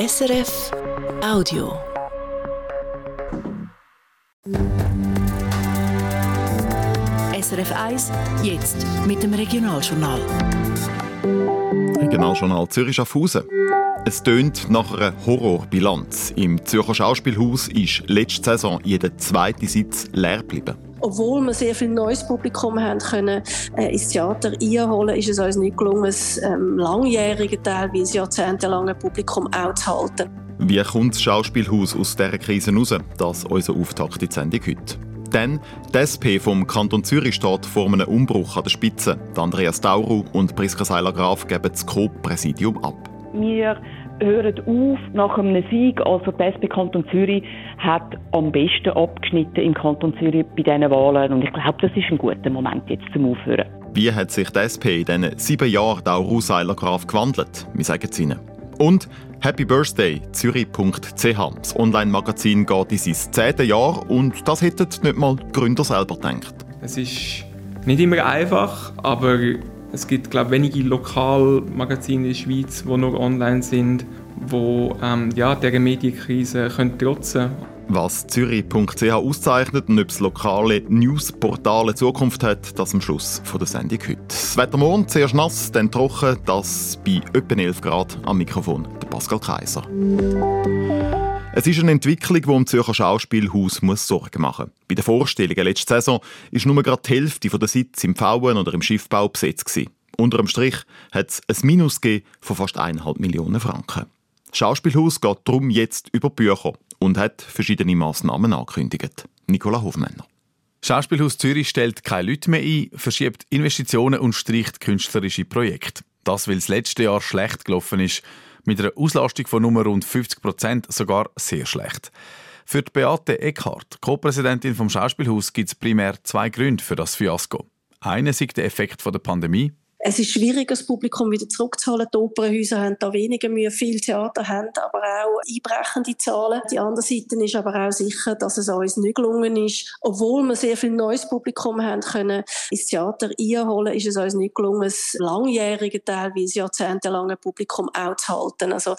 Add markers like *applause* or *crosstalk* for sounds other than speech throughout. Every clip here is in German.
SRF Audio. SRF 1, jetzt mit dem Regionaljournal. Regionaljournal Zürich Schaffhausen. Es tönt nach einer Horrorbilanz. Im Zürcher Schauspielhaus ist letzte Saison jeder zweite Sitz leer geblieben. Obwohl wir sehr viel neues Publikum haben können, äh, ins Theater einholen, ist es uns nicht gelungen, das ähm, langjährige, teilweise jahrzehntelange Publikum auch zu halten. Wie kommt das Schauspielhaus aus dieser Krise raus? Das ist unser Auftakt in die Sendung heute. Denn die SP vom Kanton Zürich steht vor einem Umbruch an der Spitze. Die Andreas Dauru und Priska Seiler-Graf geben das Co-Präsidium ab. Wir hören auf nach einem Sieg. Also die SP Kanton Zürich hat am besten abgeschnitten im Kanton Zürich bei diesen Wahlen. Und ich glaube, das ist ein guter Moment jetzt zum Aufhören. Wie hat sich die SP in diesen sieben Jahren Dauru Seiler-Graf gewandelt? Wir sagen es Ihnen. Und Happy Birthday, zürich.ch. Das Online-Magazin geht in sein zehntes Jahr und das hätten nicht mal die Gründer selber gedacht. Es ist nicht immer einfach, aber es gibt glaube wenige Lokalmagazine in der Schweiz, die noch online sind, die ähm, ja, dieser Medienkrise können trotzen können. Was Zürich.ch auszeichnet und ob das lokale Newsportal eine Zukunft hat, das am Schluss von der Sendung heute. Das Wetter morgen zuerst nass, dann trocken, das bei etwa 11 Grad am Mikrofon der Pascal Kaiser. Es ist eine Entwicklung, die im Zürcher Schauspielhaus muss Sorgen machen muss. Bei den Vorstellungen letzte Saison war nur gerade die Hälfte der Sitze im Pfauen oder im Schiffbau besetzt. Gewesen. Unter dem Strich hat es ein Minus von fast 1,5 Millionen Franken. Das Schauspielhaus geht darum jetzt über Bücher und hat verschiedene Massnahmen angekündigt. Nicola Hofmänner. Schauspielhaus Zürich stellt keine Leute mehr ein, verschiebt Investitionen und streicht künstlerische Projekte. Das, weil das letzte Jahr schlecht gelaufen ist mit einer Auslastung von nur rund 50 Prozent sogar sehr schlecht. Für die Beate Eckhardt, Co-Präsidentin vom Schauspielhaus, gibt es primär zwei Gründe für das Fiasko. Einer ist der Effekt der Pandemie, es ist schwierig, das Publikum wieder zurückzuholen. Die Opernhäuser haben da weniger Mühe. Viele Theater haben aber auch einbrechende Zahlen. Die andere Seite ist aber auch sicher, dass es uns nicht gelungen ist. Obwohl wir sehr viel neues Publikum haben können ins Theater einholen, ist es uns nicht gelungen, das langjährige, teilweise jahrzehntelange Publikum auch zu halten. Also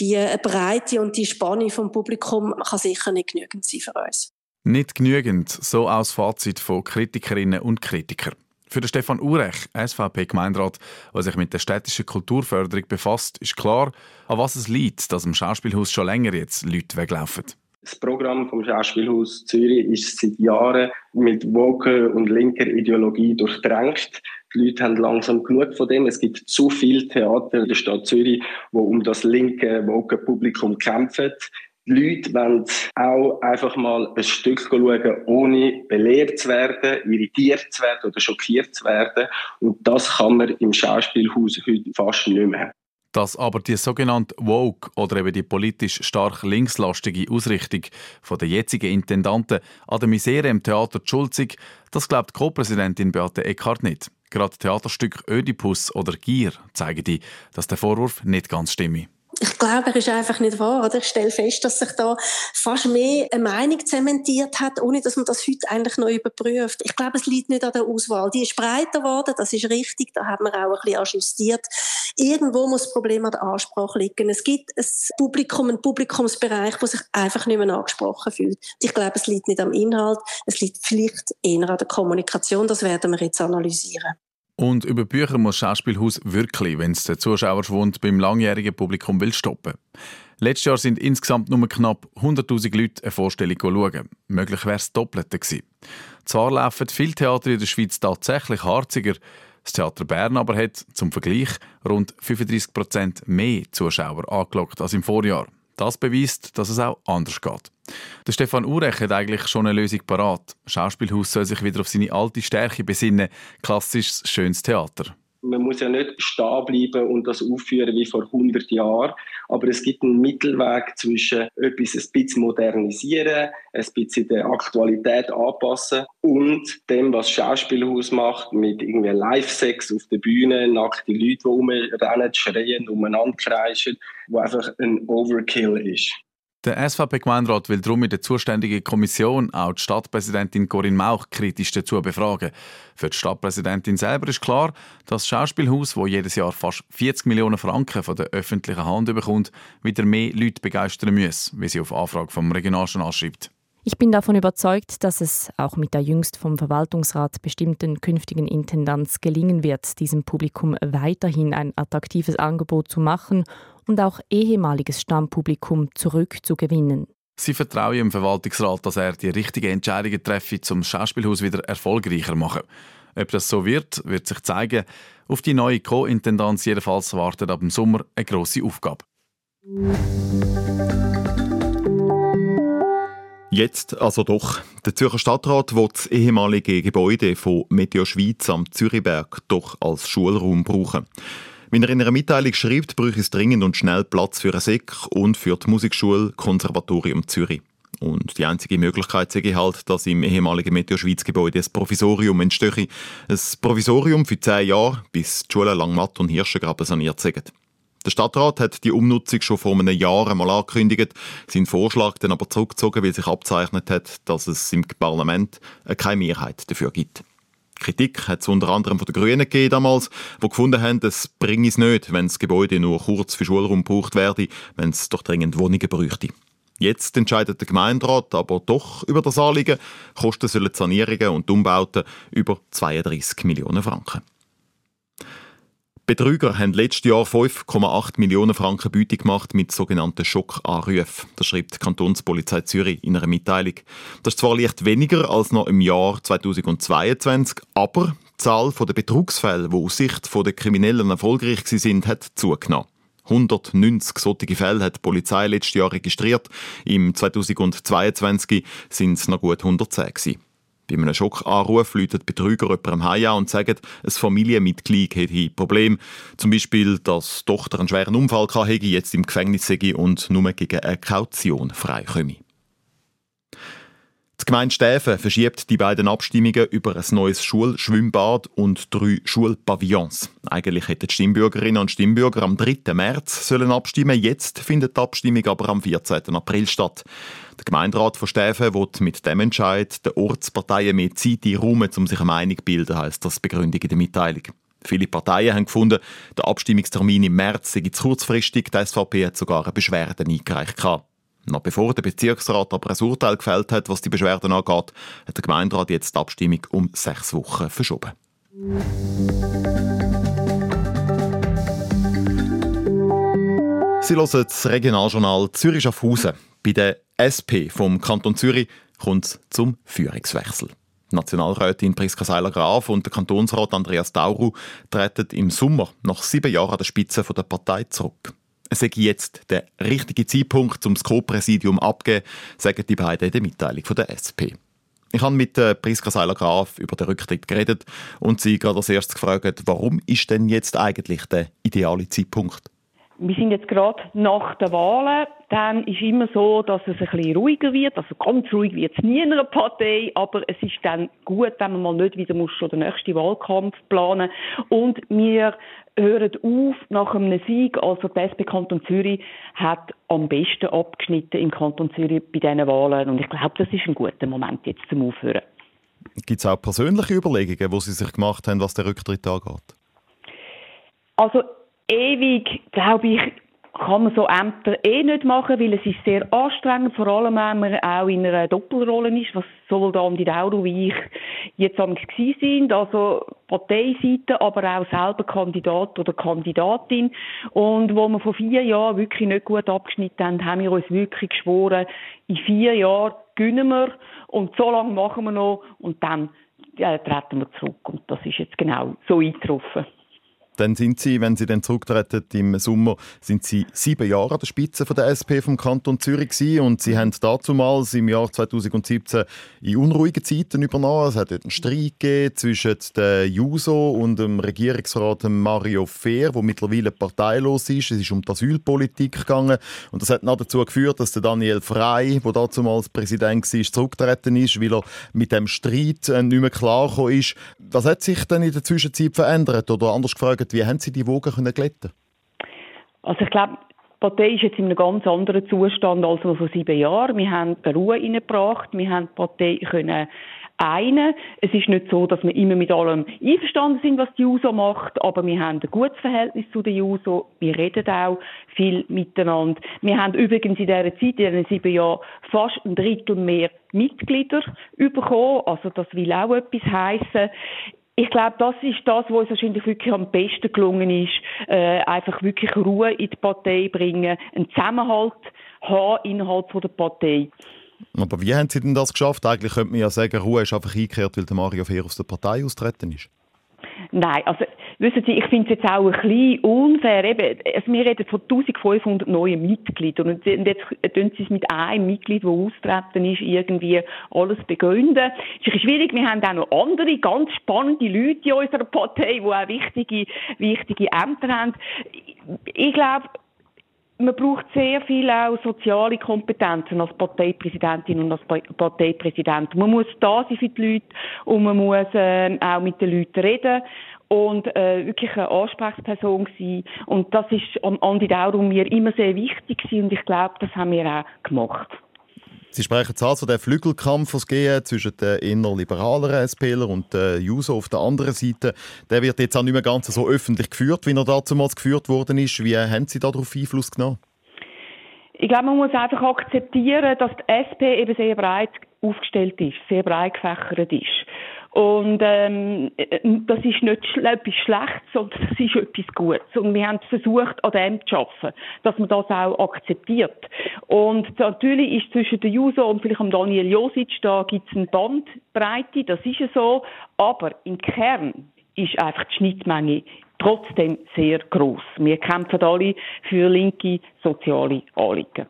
die Breite und die Spanne vom Publikum kann sicher nicht genügend sein für uns. Nicht genügend, so aus Fazit von Kritikerinnen und Kritikern. Für den Stefan Urech, SVP-Gemeinderat, der sich mit der städtischen Kulturförderung befasst, ist klar, an was es liegt, dass im Schauspielhaus schon länger jetzt Leute weglaufen. Das Programm vom Schauspielhaus Zürich ist seit Jahren mit woke und linker Ideologie durchdrängt. Die Leute haben langsam genug von dem. Es gibt zu viele Theater in der Stadt Zürich, die um das linke, woke Publikum kämpfen. Die Leute wollen auch einfach mal ein Stück schauen, ohne belehrt zu werden, irritiert zu werden oder schockiert zu werden. Und das kann man im Schauspielhaus heute fast nicht mehr. Dass aber die sogenannte Woke oder eben die politisch stark linkslastige Ausrichtung von der jetzigen Intendanten an der Misere im Theater schulzig, das glaubt Co-Präsidentin Beate Eckhardt nicht. Gerade Theaterstück Ödipus oder Gier zeigen die, dass der Vorwurf nicht ganz stimme ich glaube, er ist einfach nicht wahr. Oder? Ich stelle fest, dass sich da fast mehr eine Meinung zementiert hat, ohne dass man das heute eigentlich noch überprüft. Ich glaube, es liegt nicht an der Auswahl. Die ist breiter geworden, das ist richtig, da haben wir auch ein bisschen ajustiert. Irgendwo muss das Problem an der Ansprache liegen. Es gibt ein Publikum, einen Publikumsbereich, der sich einfach nicht mehr angesprochen fühlt. Ich glaube, es liegt nicht am Inhalt, es liegt vielleicht eher an der Kommunikation. Das werden wir jetzt analysieren. Und über Bücher muss Schauspielhaus wirklich, wenn es den Zuschauerschwund beim langjährigen Publikum will stoppen. Letztes Jahr sind insgesamt nur knapp 100.000 Leute eine Vorstellung schauen. Möglich wäre es Doppelte gewesen. Zwar laufen viele Theater in der Schweiz tatsächlich harziger, das Theater Bern aber hat zum Vergleich rund 35 Prozent mehr Zuschauer angelockt als im Vorjahr. Das beweist, dass es auch anders geht. Der Stefan Urech hat eigentlich schon eine Lösung parat. Schauspielhaus soll sich wieder auf seine alte Stärke besinnen, klassisches, schönes Theater man muss ja nicht stehen bleiben und das aufführen wie vor 100 Jahren, aber es gibt einen Mittelweg zwischen etwas ein bisschen modernisieren, ein bisschen der Aktualität anpassen und dem, was Schauspielhaus macht, mit irgendwie Live-Sex auf der Bühne, nackte Leute, die rumrennen, schreien, umeinander kreischen, wo einfach ein Overkill ist. Der SVP-Gemeinderat will darum in der zuständigen Kommission auch die Stadtpräsidentin Corinne Mauch kritisch dazu befragen. Für die Stadtpräsidentin selber ist klar, dass das Schauspielhaus, wo jedes Jahr fast 40 Millionen Franken von der öffentlichen Hand bekommt, wieder mehr Leute begeistern muss, wie sie auf Anfrage vom Regionaljournal schreibt. Ich bin davon überzeugt, dass es auch mit der jüngst vom Verwaltungsrat bestimmten künftigen Intendanz gelingen wird, diesem Publikum weiterhin ein attraktives Angebot zu machen und auch ehemaliges Stammpublikum zurückzugewinnen. Sie vertrauen im Verwaltungsrat, dass er die richtigen Entscheidungen treffe, zum Schauspielhaus wieder erfolgreicher machen. Ob das so wird, wird sich zeigen. Auf die neue Co-Intendanz jedenfalls wartet ab dem Sommer eine grosse Aufgabe. Jetzt also doch. Der Zürcher Stadtrat will das ehemalige Gebäude von Meteo Schweiz am Zürichberg doch als Schulraum brauchen. Wie er in einer Mitteilung schreibt, bräuchte es dringend und schnell Platz für ein SEC und für die Musikschule Konservatorium Zürich. Und die einzige Möglichkeit sehe ich halt, dass im ehemaligen Meteo Schweiz Gebäude ein Provisorium entstehe. Ein Provisorium für zehn Jahre, bis die Schulen Langmatt und Hirschengraben saniert sind. Der Stadtrat hat die Umnutzung schon vor einem Jahr einmal angekündigt, seinen Vorschlag dann aber zurückgezogen, weil sich abzeichnet hat, dass es im Parlament keine Mehrheit dafür gibt. Kritik hat es unter anderem von den Grünen gegeben damals, die gefunden haben, es bringe es nicht, wenn das Gebäude nur kurz für Schulraum gebraucht werde, wenn es doch dringend Wohnungen bräuchte. Jetzt entscheidet der Gemeinderat aber doch über das Anliegen. Kosten sollen Sanierungen und Umbauten über 32 Millionen Franken. Betrüger haben letztes Jahr 5,8 Millionen Franken Beute gemacht mit sogenannten Schockanrufen. Das schreibt die Kantonspolizei Zürich in einer Mitteilung. Das ist zwar leicht weniger als noch im Jahr 2022, aber die Zahl der Betrugsfälle, die aus Sicht der Kriminellen erfolgreich sind, hat zugenommen. 190 solche Fälle hat die Polizei letztes Jahr registriert. Im 2022 sind es noch gut 110 gewesen. Bei einem Schockanruf läutet Betrüger jemandem heim und sagen, ein Familienmitglied hätte ein Problem. Zum Beispiel, dass die Tochter einen schweren Unfall hatte, jetzt im Gefängnis sei und nur gegen eine Kaution freikomme. Die Gemeinde Stäfen verschiebt die beiden Abstimmungen über ein neues Schulschwimmbad und drei Schulpavillons. Eigentlich hätten die Stimmbürgerinnen und Stimmbürger am 3. März sollen abstimmen. Jetzt findet die Abstimmung aber am 14. April statt. Der Gemeinderat von Stäfen will mit dem Entscheid den Ortsparteien mehr Zeit einräumen, um sich eine Meinung zu bilden, heisst das Begründung in der Mitteilung. Viele Parteien haben gefunden, der Abstimmungstermin im März sei zu kurzfristig. Die SVP hat sogar eine Beschwerde eingereicht. Noch bevor der Bezirksrat aber ein Urteil gefällt hat, was die Beschwerden angeht, hat der Gemeinderat jetzt die Abstimmung um sechs Wochen verschoben. Sie hören das Regionaljournal Zürich Schaffhausen. Bei der SP vom Kanton Zürich kommt es zum Führungswechsel. Die Nationalrätin Priska Seiler-Graf und der Kantonsrat Andreas Dauru treten im Sommer nach sieben Jahren an der Spitze der Partei zurück. Es sei jetzt der richtige Zeitpunkt, um das Co-Präsidium abzugeben, sagen die beiden in der Mitteilung von der SP. Ich habe mit äh, Priska Seiler-Graf über den Rücktritt geredet und sie gerade als erstes gefragt, warum ist denn jetzt eigentlich der ideale Zeitpunkt? Wir sind jetzt gerade nach den Wahlen. Dann ist immer so, dass es ein bisschen ruhiger wird. Also ganz ruhig wird es nie in einer Partei, aber es ist dann gut, wenn man mal nicht wieder muss schon den nächsten Wahlkampf planen. Und wir hören auf nach einem Sieg. Also die SP Kanton Zürich hat am besten abgeschnitten im Kanton Zürich bei diesen Wahlen. Und ich glaube, das ist ein guter Moment jetzt zum Aufhören. Gibt es auch persönliche Überlegungen, wo Sie sich gemacht haben, was der Rücktritt angeht? Also ewig, glaube ich, kann man so Ämter eh nicht machen, weil es ist sehr anstrengend, vor allem wenn man auch in einer Doppelrolle ist, was sowohl da die Dauro wie ich jetzt am sind, also Parteiseite, aber auch selber Kandidat oder Kandidatin. Und wo wir vor vier Jahren wirklich nicht gut abgeschnitten haben, haben wir uns wirklich geschworen, in vier Jahren gewinnen wir und so lange machen wir noch und dann ja, treten wir zurück. Und das ist jetzt genau so eingetroffen. Dann sind Sie, wenn Sie dann zurücktreten im Sommer, sind Sie sieben Jahre an der Spitze von der SP vom Kanton Zürich gewesen und Sie haben dazumals im Jahr 2017 in unruhigen Zeiten übernommen. Es hat einen Streit zwischen der Juso und dem Regierungsrat Mario Fehr, der mittlerweile parteilos ist. Es ist um die Asylpolitik gegangen und das hat dann dazu geführt, dass der Daniel Frey, der dazumals Präsident war, zurückgetreten ist, weil er mit dem Streit äh, nicht mehr klar ist. Was hat sich denn in der Zwischenzeit verändert? Oder anders gefragt, wie haben Sie die Wogen können glätten? Also ich glaube, Partei ist jetzt in einem ganz anderen Zustand als noch vor sieben Jahren. Wir haben Ruhe reingebracht, wir haben die Partei können einen. Es ist nicht so, dass wir immer mit allem einverstanden sind, was die JUSO macht, aber wir haben ein gutes Verhältnis zu der JUSO. Wir reden auch viel miteinander. Wir haben übrigens in dieser Zeit, in diesen sieben Jahren, fast ein Drittel mehr Mitglieder bekommen. Also das will auch etwas heißen. Ich glaube, das ist das, was uns wahrscheinlich wirklich am besten gelungen ist, äh, einfach wirklich Ruhe in die Partei bringen, einen Zusammenhalt haben innerhalb der Partei. Aber wie haben Sie denn das geschafft? Eigentlich könnte man ja sagen, Ruhe ist einfach eingekehrt, weil der Mario Fehr aus der Partei austreten ist. Nein, also wissen Sie, ich finde es jetzt auch ein bisschen unfair. Eben, also wir reden von 1500 neuen Mitgliedern und jetzt tun Sie es mit einem Mitglied, der austreten ist, irgendwie alles begründen. Es ist schwierig. Wir haben auch noch andere ganz spannende Leute in unserer Partei, die auch wichtige, wichtige Ämter haben. Ich glaube, man braucht sehr viel auch soziale Kompetenzen als Parteipräsidentin und als Parteipräsident. Man muss da sein für die Leute und man muss äh, auch mit den Leuten reden und äh, wirklich eine Ansprechperson sein. Und das ist an Andi Daurum mir immer sehr wichtig gewesen und ich glaube, das haben wir auch gemacht. Sie sprechen jetzt also den Flügelkampf, was es zwischen den eher liberaleren SPler und den Juso auf der anderen Seite. Der wird jetzt auch nicht mehr ganz so öffentlich geführt, wie er damals geführt worden ist. Wie haben Sie darauf Einfluss genommen? Ich glaube, man muss einfach akzeptieren, dass die SP eben sehr breit aufgestellt ist, sehr breit gefächert ist. Und ähm, das ist nicht etwas Schlechtes, sondern das ist etwas Gutes. Und wir haben versucht, an dem zu arbeiten, dass man das auch akzeptiert. Und natürlich ist zwischen der Juso und vielleicht am Daniel Josic, da gibt es eine Bandbreite, das ist ja so. Aber im Kern ist einfach die Schnittmenge trotzdem sehr groß. Wir kämpfen alle für linke soziale Anliegen.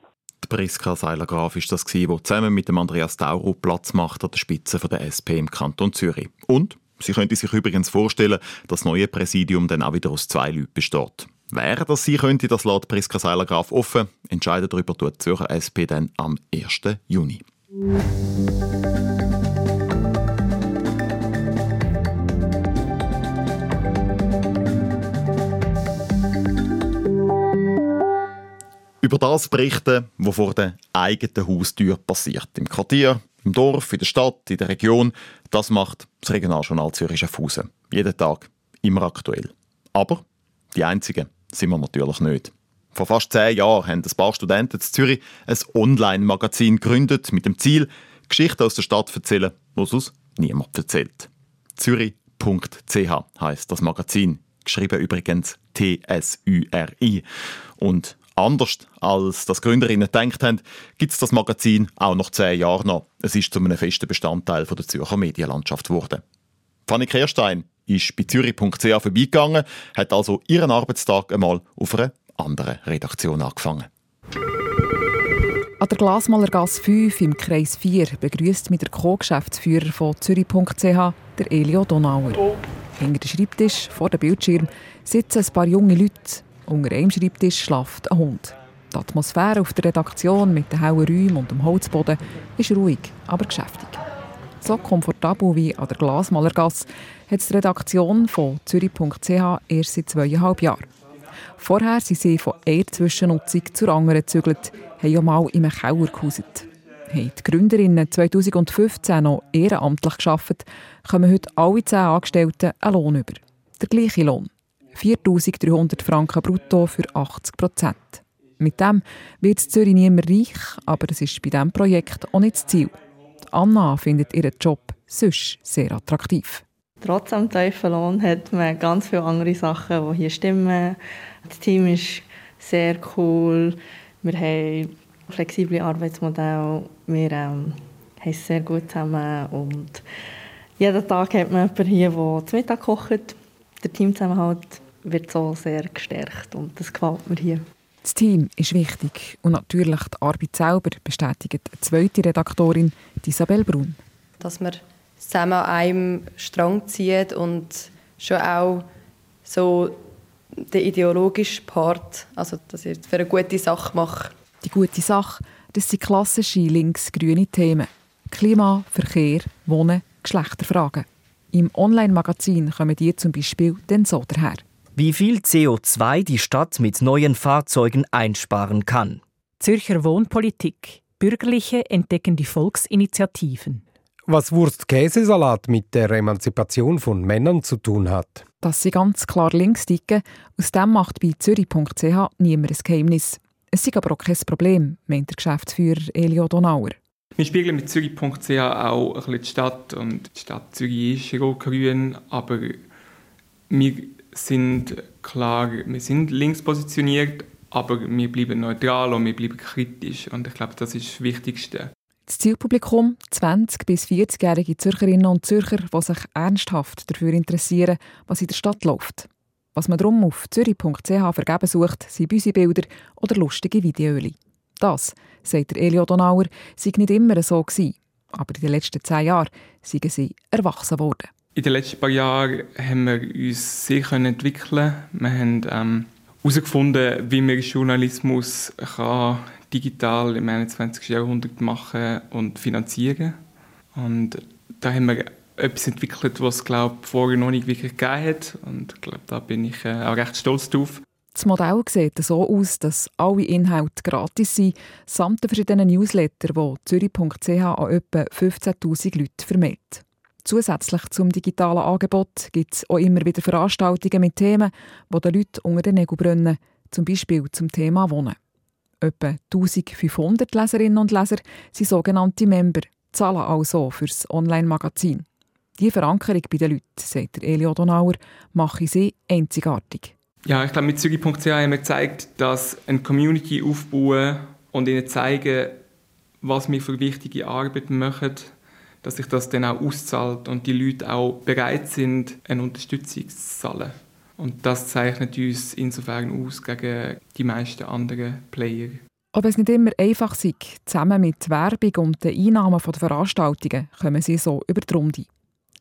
Priska Seiler-Graf ist das, die zusammen mit dem Andreas Tauro Platz macht an der Spitze der SP im Kanton Zürich. Und sie könnte sich übrigens vorstellen, dass das neue Präsidium dann auch wieder aus zwei Leuten besteht. Wer das sein könnte, das lässt Priska Seiler-Graf offen. Entscheiden darüber tut die Zürcher SP dann am 1. Juni. Über das berichten, was vor der eigenen Haustür passiert. Im Quartier, im Dorf, in der Stadt, in der Region. Das macht das Regionaljournal Zürich Schaffhausen. Jeden Tag, immer aktuell. Aber die Einzigen sind wir natürlich nicht. Vor fast zehn Jahren haben ein paar Studenten in Zürich ein Online-Magazin gegründet mit dem Ziel, Geschichten aus der Stadt zu erzählen, die uns niemand erzählt. Zürich.ch heißt das Magazin. Geschrieben übrigens T-S-U-R-I. Und Anders als das Gründerinnen gedacht haben, gibt es das Magazin auch noch zehn Jahre noch. Es ist zu einem festen Bestandteil der Zürcher Medienlandschaft geworden. Fanny Kehrstein ist bei zürich.ch vorbeigegangen, hat also ihren Arbeitstag einmal auf einer anderen Redaktion angefangen. An der Glasmalergasse 5 im Kreis 4 begrüßt mit der Co-Geschäftsführer von Zürich.ch der Elio Donauer. Hinter dem Schreibtisch vor dem Bildschirm sitzen ein paar junge Leute, unter einem Schreibtisch schlaft ein Hund. Die Atmosphäre auf der Redaktion mit den hellen Räumen und dem Holzboden ist ruhig, aber geschäftig. So komfortabel wie an der Glasmalergasse hat die Redaktion von Zürich.ch erst seit zweieinhalb Jahren. Vorher sind sie von einer Zwischennutzung zur anderen gezügelt, haben ja mal in einem Keller gehauset. Haben die Gründerinnen 2015 noch ehrenamtlich gearbeitet, kommen heute alle zehn Angestellten einen Lohn über. Der gleiche Lohn. 4300 Franken brutto für 80 Prozent. Mit dem wird Zürich niemand reich, aber es ist bei diesem Projekt auch nicht das Ziel. Anna findet ihren Job sonst sehr attraktiv. Trotz am tiefen Lohn hat man ganz viele andere Sachen, die hier stimmen. Das Team ist sehr cool. Wir haben flexible Arbeitsmodelle. Wir ähm, haben sehr gut zusammen. Und jeden Tag hat man jemanden hier, der zu Mittag kocht. Der Teamzusammenhalt wird so sehr gestärkt und das gefällt mir hier. Das Team ist wichtig und natürlich die Arbeit selber bestätigt eine zweite Redaktorin, Isabel Brun. Dass man zusammen an einem Strang zieht und schon auch so den ideologischen Part, also dass ich für eine gute Sache mache. Die gute Sache, das sind klassische links-grüne Themen. Klima, Verkehr, Wohnen, Geschlechterfragen. Im Online-Magazin kommen die zum Beispiel dann so daher. wie viel CO2 die Stadt mit neuen Fahrzeugen einsparen kann. Zürcher Wohnpolitik. Bürgerliche entdecken die Volksinitiativen. Was Wurst-Käsesalat mit der Emanzipation von Männern zu tun hat. Dass sie ganz klar links ticken, aus dem macht bei zürich.ch niemand ein Geheimnis. Es ist aber auch kein Problem, meint der Geschäftsführer Elio Donauer. Wir spiegeln mit Zürich.ch auch ein bisschen die Stadt und die Stadt Zürich ist rot-grün, aber wir sind klar, wir sind links positioniert, aber wir bleiben neutral und wir bleiben kritisch und ich glaube, das ist das Wichtigste. Das Zielpublikum 20- bis 40-jährige Zürcherinnen und Zürcher, die sich ernsthaft dafür interessieren, was in der Stadt läuft. Was man darum auf zürich.ch vergeben sucht, sind Büsibilder oder lustige Videos. Das, sagt Elio Donauer, sei nicht immer so gewesen. Aber in den letzten zehn Jahren seien sie erwachsen worden. In den letzten paar Jahren haben wir uns sehr entwickeln Wir haben ähm, herausgefunden, wie man Journalismus kann digital im 21. Jahrhundert machen und finanzieren. Und da haben wir etwas entwickelt, was es glaube vorher noch nicht wirklich gegeben hat. Und ich glaube, da bin ich äh, auch recht stolz drauf. Das Modell sieht so aus, dass alle Inhalte gratis sind, samt den verschiedenen Newsletter, die Zürich.ch an etwa 15'000 Leute vermeldet. Zusätzlich zum digitalen Angebot gibt es auch immer wieder Veranstaltungen mit Themen, die den Leuten unter den Nägeln brennen, zum Beispiel zum Thema Wohnen. Etwa 1500 Leserinnen und Leser sind sogenannte Member, zahlen also für das Online-Magazin. Diese Verankerung bei den Leuten, sagt Elio Donauer, mache sie einzigartig. Ja, ich glaube, mit Zügi.ch haben wir gezeigt, dass eine Community aufbauen und ihnen zeigen, was wir für wichtige Arbeit machen, dass sich das dann auch auszahlt und die Leute auch bereit sind, eine Unterstützung zu zahlen. Und das zeichnet uns insofern aus gegen die meisten anderen Player. Ob es nicht immer einfach sei, zusammen mit Werbung und den Einnahmen der Veranstaltungen kommen sie so über die Runde.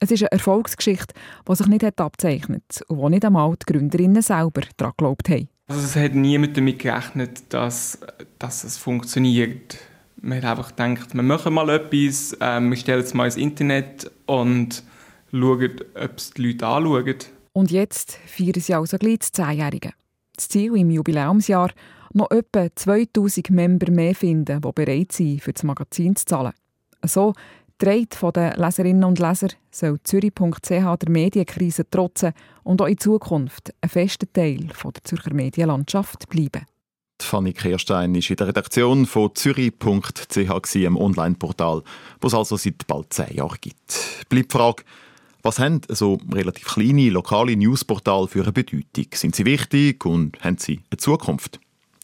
Es ist eine Erfolgsgeschichte, die sich nicht abzeichnet und wo nicht einmal die Gründerinnen selber daran geglaubt haben. Also es hat niemand damit gerechnet, dass, dass es funktioniert. Man hat einfach gedacht, wir machen mal etwas, äh, wir stellen es mal ins Internet und schauen, ob es die Leute anschauen. Und jetzt feiern sie also gleich das Zehnjährige. Das Ziel im Jubiläumsjahr noch etwa 2000 Member mehr finden, die bereit sind, für das Magazin zu zahlen. So trägt von den Leserinnen und Lesern soll Zürich.ch der Medienkrise trotzen und auch in Zukunft ein fester Teil der Zürcher Medienlandschaft bleiben. Fanny Kehrstein war in der Redaktion von zürich.ch im Online-Portal, das es also seit bald zehn Jahren gibt. Bleibt die Frage, was haben so relativ kleine lokale Newsportale für eine Bedeutung? Sind sie wichtig und haben sie eine Zukunft?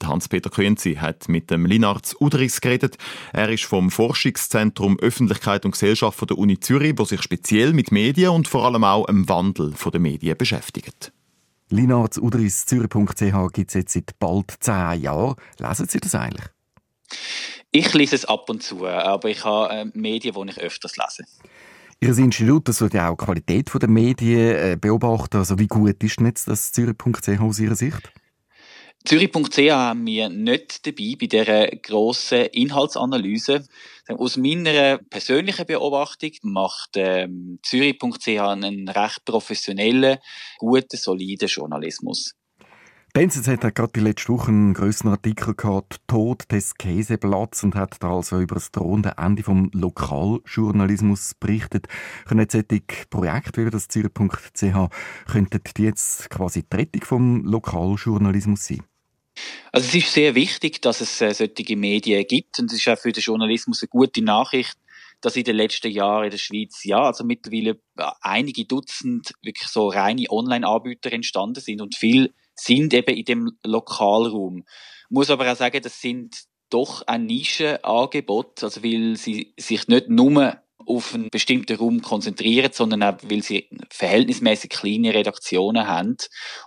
Hans-Peter Könzi hat mit dem Linarz Udris geredet. Er ist vom Forschungszentrum Öffentlichkeit und Gesellschaft der Uni Zürich, wo sich speziell mit Medien und vor allem auch im Wandel der Medien beschäftigt. Linarz Udris Zürich.ch gibt es jetzt seit bald zehn Jahren. Lesen Sie das eigentlich? Ich lese es ab und zu, aber ich habe äh, Medien, die ich öfters lese. Ihr Institut das ja auch die Qualität der Medien äh, beobachten. Also wie gut ist denn jetzt das Zürich.ch aus Ihrer Sicht? Zürich.ch haben wir nicht dabei bei dieser grossen Inhaltsanalyse. Aus meiner persönlichen Beobachtung macht ähm, Zürich.ch einen recht professionellen, guten, soliden Journalismus. Die hat gerade die letzte Woche einen grösseren Artikel gehabt, Tod des Käseblatts, und hat da also über das drohende Ende vom Lokaljournalismus berichtet. Können solche Projekte wie das Zürich.ch, könnten die jetzt quasi die Rettung vom Lokaljournalismus sein? Also es ist sehr wichtig, dass es äh, solche Medien gibt und es ist auch für den Journalismus eine gute Nachricht, dass in den letzten Jahren in der Schweiz ja also mittlerweile einige Dutzend wirklich so reine Online-Anbieter entstanden sind und viel sind eben in dem Lokalraum. Ich muss aber auch sagen, das sind doch ein Nischenangebot, also weil sie sich nicht nur auf einen bestimmten Raum konzentrieren, sondern auch, weil sie verhältnismäßig kleine Redaktionen haben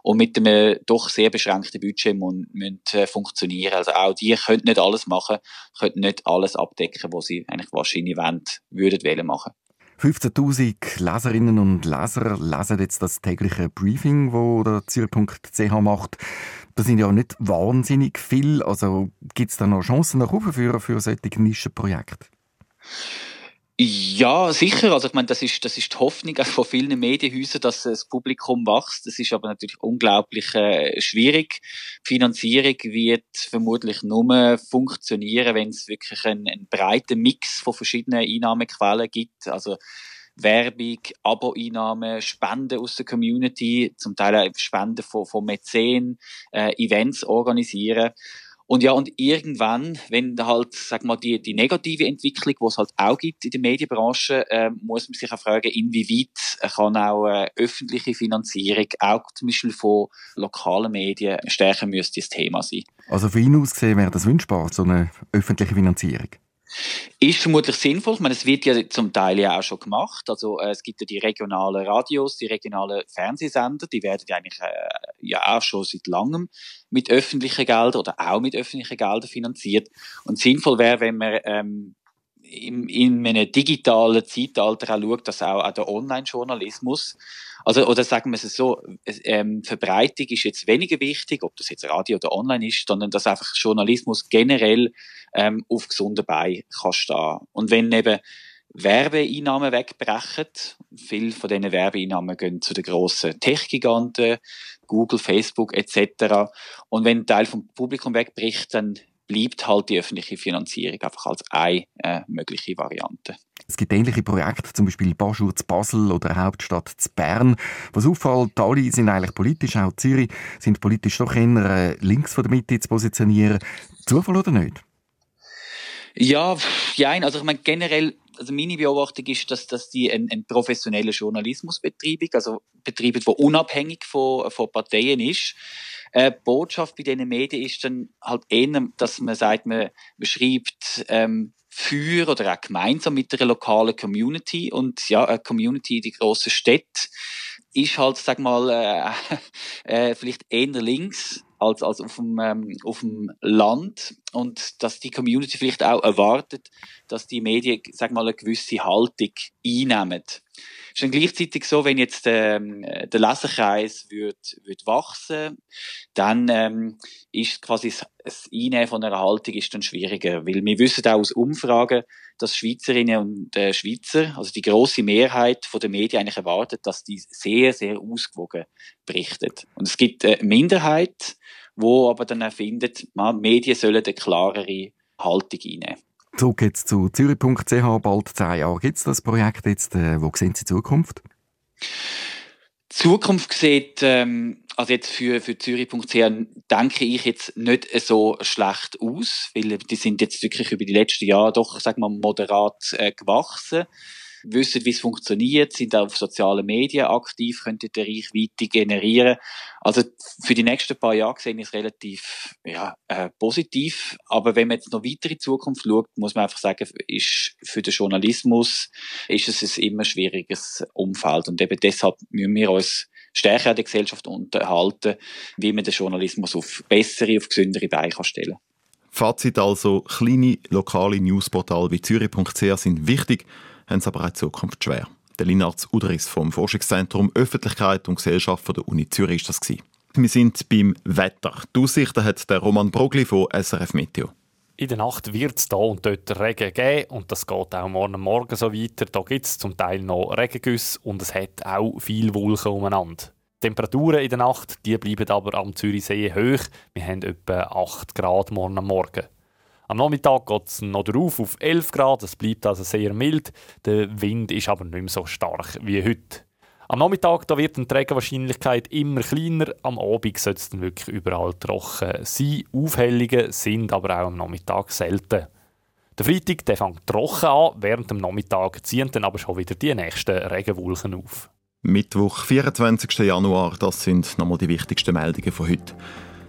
und mit einem doch sehr beschränkten Budget müssen, äh, funktionieren. Also auch die können nicht alles machen, können nicht alles abdecken, was sie eigentlich wahrscheinlich wollen, würden wollen machen. 15.000 Leserinnen und Leser lesen jetzt das tägliche Briefing, wo der Zürich.ch macht. Das sind ja nicht wahnsinnig viel. Also gibt es da noch Chancen nach oben für, für solche Nischenprojekte? Ja, sicher. Also ich meine, das ist, das ist die Hoffnung von vielen Medienhäusern, dass das Publikum wächst. Das ist aber natürlich unglaublich äh, schwierig. Die Finanzierung wird vermutlich nur funktionieren, wenn es wirklich einen, einen breiten Mix von verschiedenen Einnahmequellen gibt. Also Werbung, Abo-Einnahmen, Spenden aus der Community, zum Teil auch Spenden von, von Mäzen, äh, Events organisieren. Und ja, und irgendwann, wenn halt, sag mal, die, die negative Entwicklung, die es halt auch gibt in der Medienbranche, äh, muss man sich auch fragen, inwieweit kann auch äh, öffentliche Finanzierung, auch zum Beispiel von lokalen Medien, stärker müsste das Thema sein. Also für ihn aus gesehen wäre das wünschbar, so eine öffentliche Finanzierung? Ist vermutlich sinnvoll. Ich meine, es wird ja zum Teil ja auch schon gemacht. Also äh, es gibt ja die regionalen Radios, die regionalen Fernsehsender, die werden ja eigentlich äh, ja auch schon seit langem mit öffentlichen Geldern oder auch mit öffentlichen Geldern finanziert. Und sinnvoll wäre, wenn man ähm, in, in einem digitalen Zeitalter auch schaut, dass auch, auch der Online-Journalismus also, oder sagen wir es so, ähm, Verbreitung ist jetzt weniger wichtig, ob das jetzt Radio oder online ist, sondern dass einfach Journalismus generell ähm, auf gesunden Beinen kann stehen. Und wenn eben Werbeeinnahmen wegbrechen, viele von diesen Werbeeinnahmen gehen zu den grossen Tech-Giganten, Google, Facebook etc. Und wenn ein Teil vom Publikum wegbricht, dann bleibt halt die öffentliche Finanzierung einfach als eine äh, mögliche Variante. Es gibt ähnliche Projekte, zum Beispiel Baschur zu Basel oder Hauptstadt zu Bern. Was auffällt, alle sind eigentlich politisch, auch Zürich sind politisch doch eher äh, links von der Mitte zu positionieren. Zufall oder nicht? Ja, ja, also ich meine generell, also meine Beobachtung ist, dass, dass die einen, einen professionellen Journalismus betreiben, also betreiben, der unabhängig von, von Parteien ist. Äh, Botschaft bei diesen Medien ist dann halt eher, dass man sagt, man, man schreibt ähm, für oder auch gemeinsam mit der lokalen Community und ja, eine Community in die grossen Städte ist halt, sag mal, äh, *laughs* äh, vielleicht eher links als, als auf, dem, ähm, auf dem Land und dass die Community vielleicht auch erwartet, dass die Medien, sag mal, eine gewisse Haltung einnehmen. Ist dann gleichzeitig so, wenn jetzt ähm, der Leserkreis wird, wird wachsen, dann ähm, ist quasi das, das Einnehmen von einer Haltung ist dann schwieriger, weil wir wissen auch aus Umfragen, dass Schweizerinnen und äh, Schweizer, also die große Mehrheit von der Medien eigentlich erwartet, dass die sehr, sehr ausgewogen berichtet. Und es gibt eine Minderheit, wo aber dann findet, man, Medien sollen eine klarere Haltung einnehmen. Zurück jetzt zu zürich.ch, bald zehn Jahre gibt es das Projekt jetzt. Äh, wo sehen Sie die Zukunft? Die Zukunft sieht, ähm, also jetzt für, für Zürich.ch denke ich jetzt nicht so schlecht aus, weil die sind jetzt wirklich über die letzten Jahre doch, sagen wir, moderat äh, gewachsen wissen, wie es funktioniert, sind auf sozialen Medien aktiv, können die Reichweite generieren. Also für die nächsten paar Jahre sehe ich es relativ ja, äh, positiv. Aber wenn man jetzt noch weiter in Zukunft schaut, muss man einfach sagen, ist für den Journalismus ist es ein immer schwieriges Umfeld. Und eben deshalb müssen wir uns stärker in der Gesellschaft unterhalten, wie man den Journalismus auf bessere, auf gesündere Beine stellen kann. Fazit also, kleine lokale Newsportale wie zürich.ch sind wichtig, haben es aber auch in Zukunft schwer. Der Linarz Udris vom Forschungszentrum Öffentlichkeit und Gesellschaft von der Uni Zürich ist das. Gewesen. Wir sind beim Wetter. Die Aussichten hat der Roman Brogli von SRF Meteo. In der Nacht wird es hier und dort Regen geben und das geht auch morgen Morgen so weiter. Da gibt es zum Teil noch Regengüsse und es hat auch viel Wolken umeinander. Die Temperaturen in der Nacht die bleiben aber am Zürichsee hoch. Wir haben etwa 8 Grad morgen Morgen. Am Nachmittag geht es noch drauf auf 11 Grad, es bleibt also sehr mild. Der Wind ist aber nicht mehr so stark wie heute. Am Nachmittag da wird die Regenwahrscheinlichkeit immer kleiner, am Abend soll es dann wirklich überall trocken sein. Aufhellungen sind aber auch am Nachmittag selten. Der Freitag der fängt trocken an, während dem Nachmittag ziehen dann aber schon wieder die nächsten Regenwolken auf. Mittwoch, 24. Januar, das sind nochmal die wichtigsten Meldungen von heute.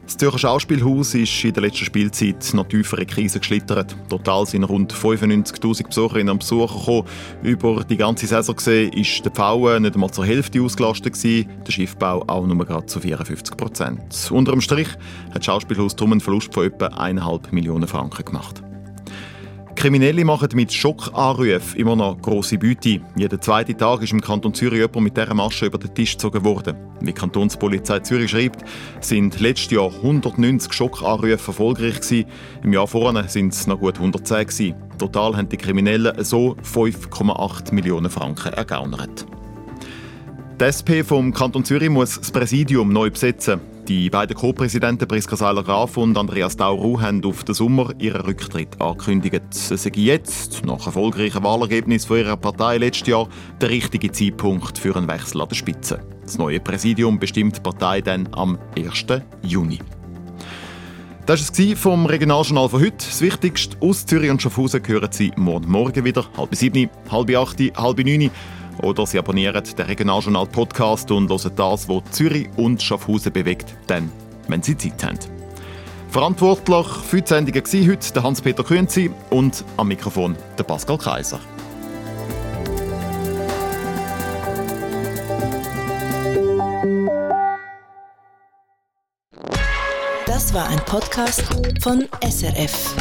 Das Zürcher Schauspielhaus ist in der letzten Spielzeit noch tiefer in Krise geschlittert. Total sind rund 95'000 Besucherinnen und Besucher gekommen. Über die ganze Saison gesehen ist der Pfauen nicht einmal zur Hälfte ausgelastet der Schiffbau auch nur gerade zu 54 Prozent. Unter dem Strich hat das Schauspielhaus darum einen Verlust von etwa 1,5 Millionen Franken gemacht. Kriminelle machen mit Schockanrufen immer noch grosse Beute. Jeden zweiten Tag ist im Kanton Zürich jemand mit dieser Masche über den Tisch gezogen worden. Wie die Kantonspolizei Zürich schreibt, sind letztes Jahr 190 Schockanrufe erfolgreich gewesen. Im Jahr vorne sind es noch gut 110 gewesen. Total haben die Kriminellen so 5,8 Millionen Franken ergaunert. Die SP vom Kanton Zürich muss das Präsidium neu besetzen. Die beiden Co-Präsidenten Priska Seiler-Graf und Andreas Dauru haben auf den Sommer ihren Rücktritt angekündigt. Es sei jetzt, nach erfolgreichen Wahlergebnis von ihrer Partei letztes Jahr, der richtige Zeitpunkt für einen Wechsel an der Spitze. Das neue Präsidium bestimmt die Partei dann am 1. Juni. Das war es vom Regionaljournal von heute. Das Wichtigste aus Zürich und Schaffhausen hören Sie morgen Morgen wieder. Halb sieben, halb acht, halb neun. Oder Sie abonnieren den Regionaljournal Podcast und hören das, was Zürich und Schaffhausen bewegt, dann, wenn Sie Zeit haben. Verantwortlich für die Sendung war heute Hans-Peter Künzi und am Mikrofon der Pascal Kaiser. Das war ein Podcast von SRF.